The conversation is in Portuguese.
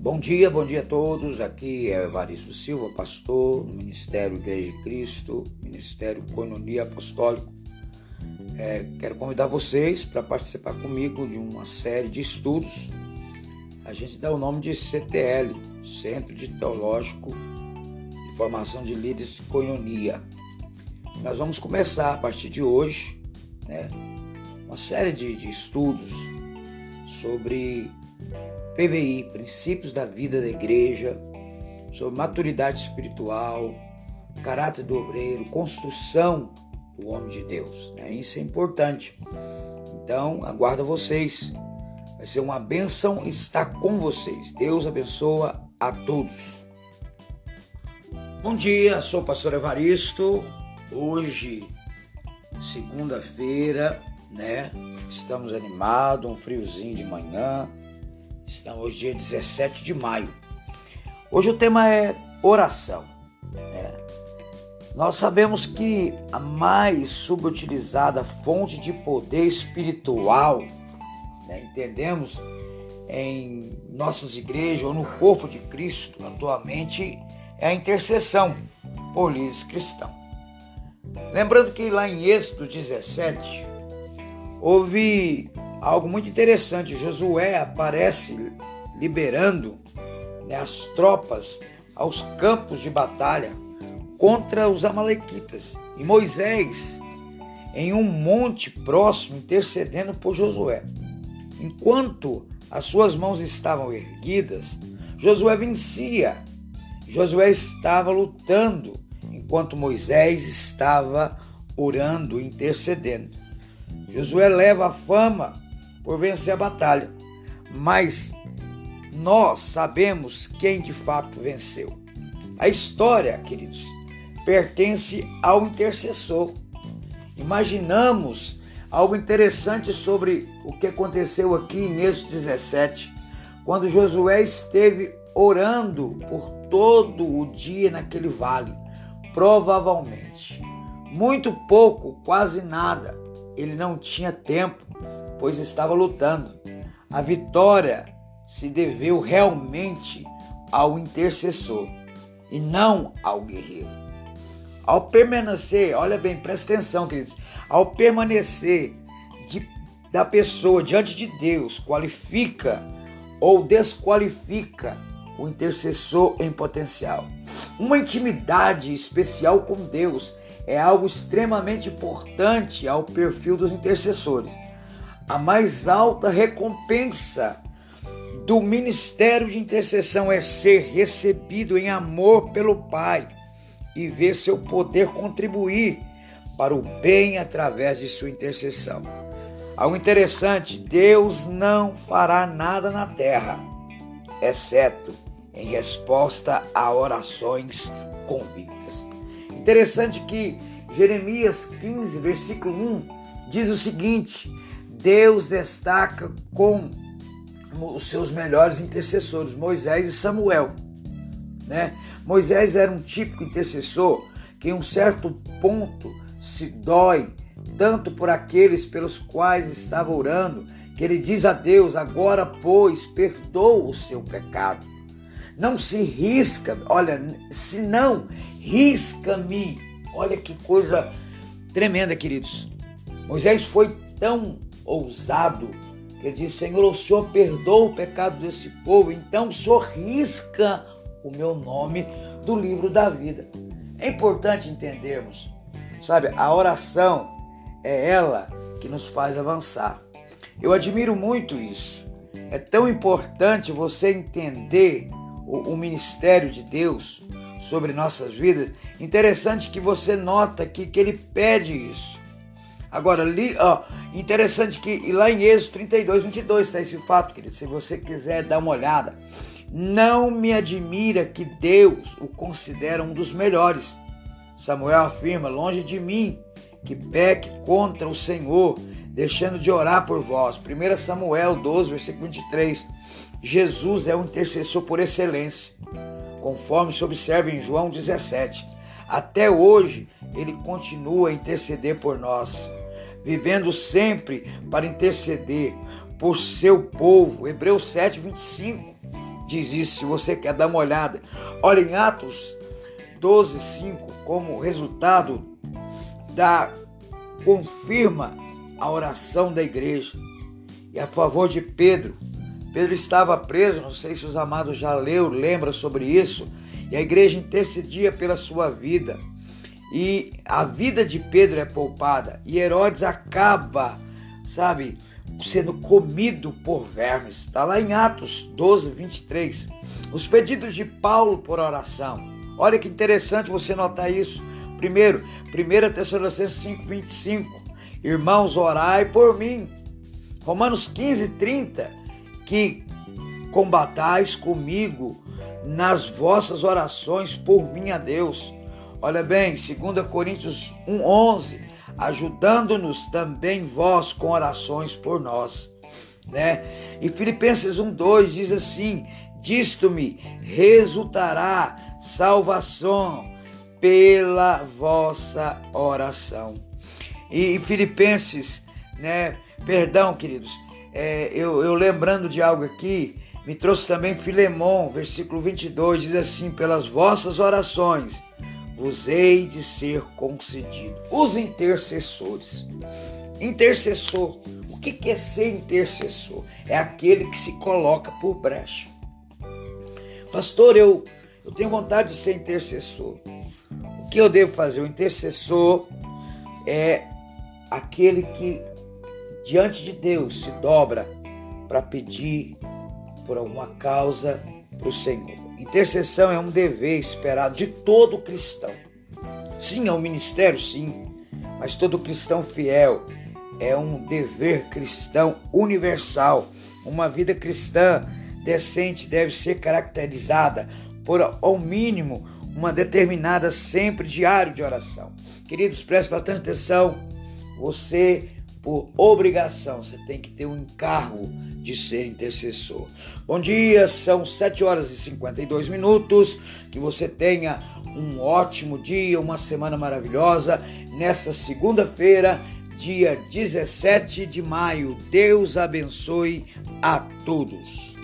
Bom dia, bom dia a todos. Aqui é Evaristo Silva, pastor do Ministério Igreja de Cristo, Ministério Coinonia Apostólico. É, quero convidar vocês para participar comigo de uma série de estudos. A gente dá o nome de CTL, Centro de Teológico de Formação de Líderes de Coinonia. Nós vamos começar a partir de hoje né, uma série de, de estudos sobre PVI, princípios da vida da igreja, sobre maturidade espiritual, caráter do obreiro, construção do homem de Deus. Né? Isso é importante. Então, aguardo vocês. Vai ser uma bênção estar com vocês. Deus abençoa a todos. Bom dia, sou o pastor Evaristo. Hoje, segunda-feira, né? Estamos animados, um friozinho de manhã. Estamos hoje dia 17 de maio. Hoje o tema é oração. Né? Nós sabemos que a mais subutilizada fonte de poder espiritual, né? entendemos, em nossas igrejas ou no corpo de Cristo atualmente é a intercessão por líderes cristãos. Lembrando que lá em Êxodo 17 houve algo muito interessante. Josué aparece liberando né, as tropas aos campos de batalha contra os Amalequitas. E Moisés, em um monte próximo, intercedendo por Josué. Enquanto as suas mãos estavam erguidas, Josué vencia. Josué estava lutando, enquanto Moisés estava orando, intercedendo. Josué leva a fama por vencer a batalha, mas nós sabemos quem de fato venceu. A história, queridos, pertence ao intercessor. Imaginamos algo interessante sobre o que aconteceu aqui em Êxodo 17, quando Josué esteve orando por todo o dia naquele vale. Provavelmente, muito pouco, quase nada, ele não tinha tempo, pois estava lutando. A vitória se deveu realmente ao intercessor e não ao guerreiro. Ao permanecer, olha bem, presta atenção, queridos, ao permanecer de, da pessoa diante de Deus, qualifica ou desqualifica o intercessor em potencial. Uma intimidade especial com Deus é algo extremamente importante ao perfil dos intercessores. A mais alta recompensa do ministério de intercessão é ser recebido em amor pelo Pai e ver seu poder contribuir para o bem através de sua intercessão. Algo interessante, Deus não fará nada na terra, exceto em resposta a orações convictas. Interessante que Jeremias 15, versículo 1 diz o seguinte: Deus destaca com os seus melhores intercessores, Moisés e Samuel. Né? Moisés era um típico intercessor que em um certo ponto se dói tanto por aqueles pelos quais estava orando, que ele diz a Deus: agora, pois, perdoa o seu pecado. Não se risca, olha, se não, risca-me. Olha que coisa tremenda, queridos. Moisés foi tão ousado que ele disse: Senhor, o Senhor perdoa o pecado desse povo, então o Senhor risca o meu nome do livro da vida. É importante entendermos, sabe, a oração é ela que nos faz avançar. Eu admiro muito isso. É tão importante você entender o, o ministério de Deus sobre nossas vidas, interessante que você nota que, que ele pede isso. Agora, li, ó, interessante que lá em Êxodo 32, 22 está esse fato, querido. Se você quiser dar uma olhada, não me admira que Deus o considera um dos melhores. Samuel afirma: longe de mim que peque contra o Senhor, deixando de orar por vós. 1 Samuel 12, versículo 23. Jesus é o intercessor por excelência, conforme se observa em João 17. Até hoje, ele continua a interceder por nós, vivendo sempre para interceder por seu povo. Hebreus 7, 25. diz isso, se você quer dar uma olhada. Olha em Atos 12, 5, como resultado da confirma a oração da igreja. E a favor de Pedro. Pedro estava preso, não sei se os amados já leu, lembra sobre isso, e a igreja intercedia pela sua vida. E a vida de Pedro é poupada, e Herodes acaba, sabe, sendo comido por vermes. Está lá em Atos 12, 23. Os pedidos de Paulo por oração. Olha que interessante você notar isso. Primeiro, 1 Tessalonicenses 5, 25. Irmãos, orai por mim. Romanos 15, 30. Que combatais comigo nas vossas orações por mim a Deus. Olha bem, 2 Coríntios 1, 11 ajudando-nos também vós com orações por nós. Né? E Filipenses 1:2 diz assim: Disto-me resultará salvação pela vossa oração. E Filipenses, né? Perdão, queridos, é, eu, eu lembrando de algo aqui, me trouxe também Filemão, versículo 22, diz assim: Pelas vossas orações vos hei de ser concedido. Os intercessores. Intercessor. O que é ser intercessor? É aquele que se coloca por brecha. Pastor, eu, eu tenho vontade de ser intercessor. O que eu devo fazer? O intercessor é aquele que, diante de Deus, se dobra para pedir por alguma causa para o Senhor. Intercessão é um dever esperado de todo cristão. Sim, é um ministério, sim, mas todo cristão fiel é um dever cristão universal. Uma vida cristã decente deve ser caracterizada por, ao mínimo, uma determinada sempre diário de oração. Queridos, preste bastante atenção. Você por obrigação, você tem que ter um encargo de ser intercessor. Bom dia, são 7 horas e 52 minutos. Que você tenha um ótimo dia, uma semana maravilhosa. Nesta segunda-feira, dia 17 de maio. Deus abençoe a todos.